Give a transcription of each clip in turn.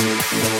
Bye.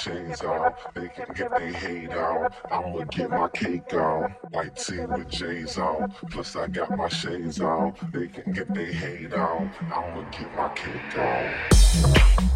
Shades off. They can get their hate out. I'ma get my cake on. White tee with J's on. Plus I got my shades on. They can get their hate on. I'ma get my cake on.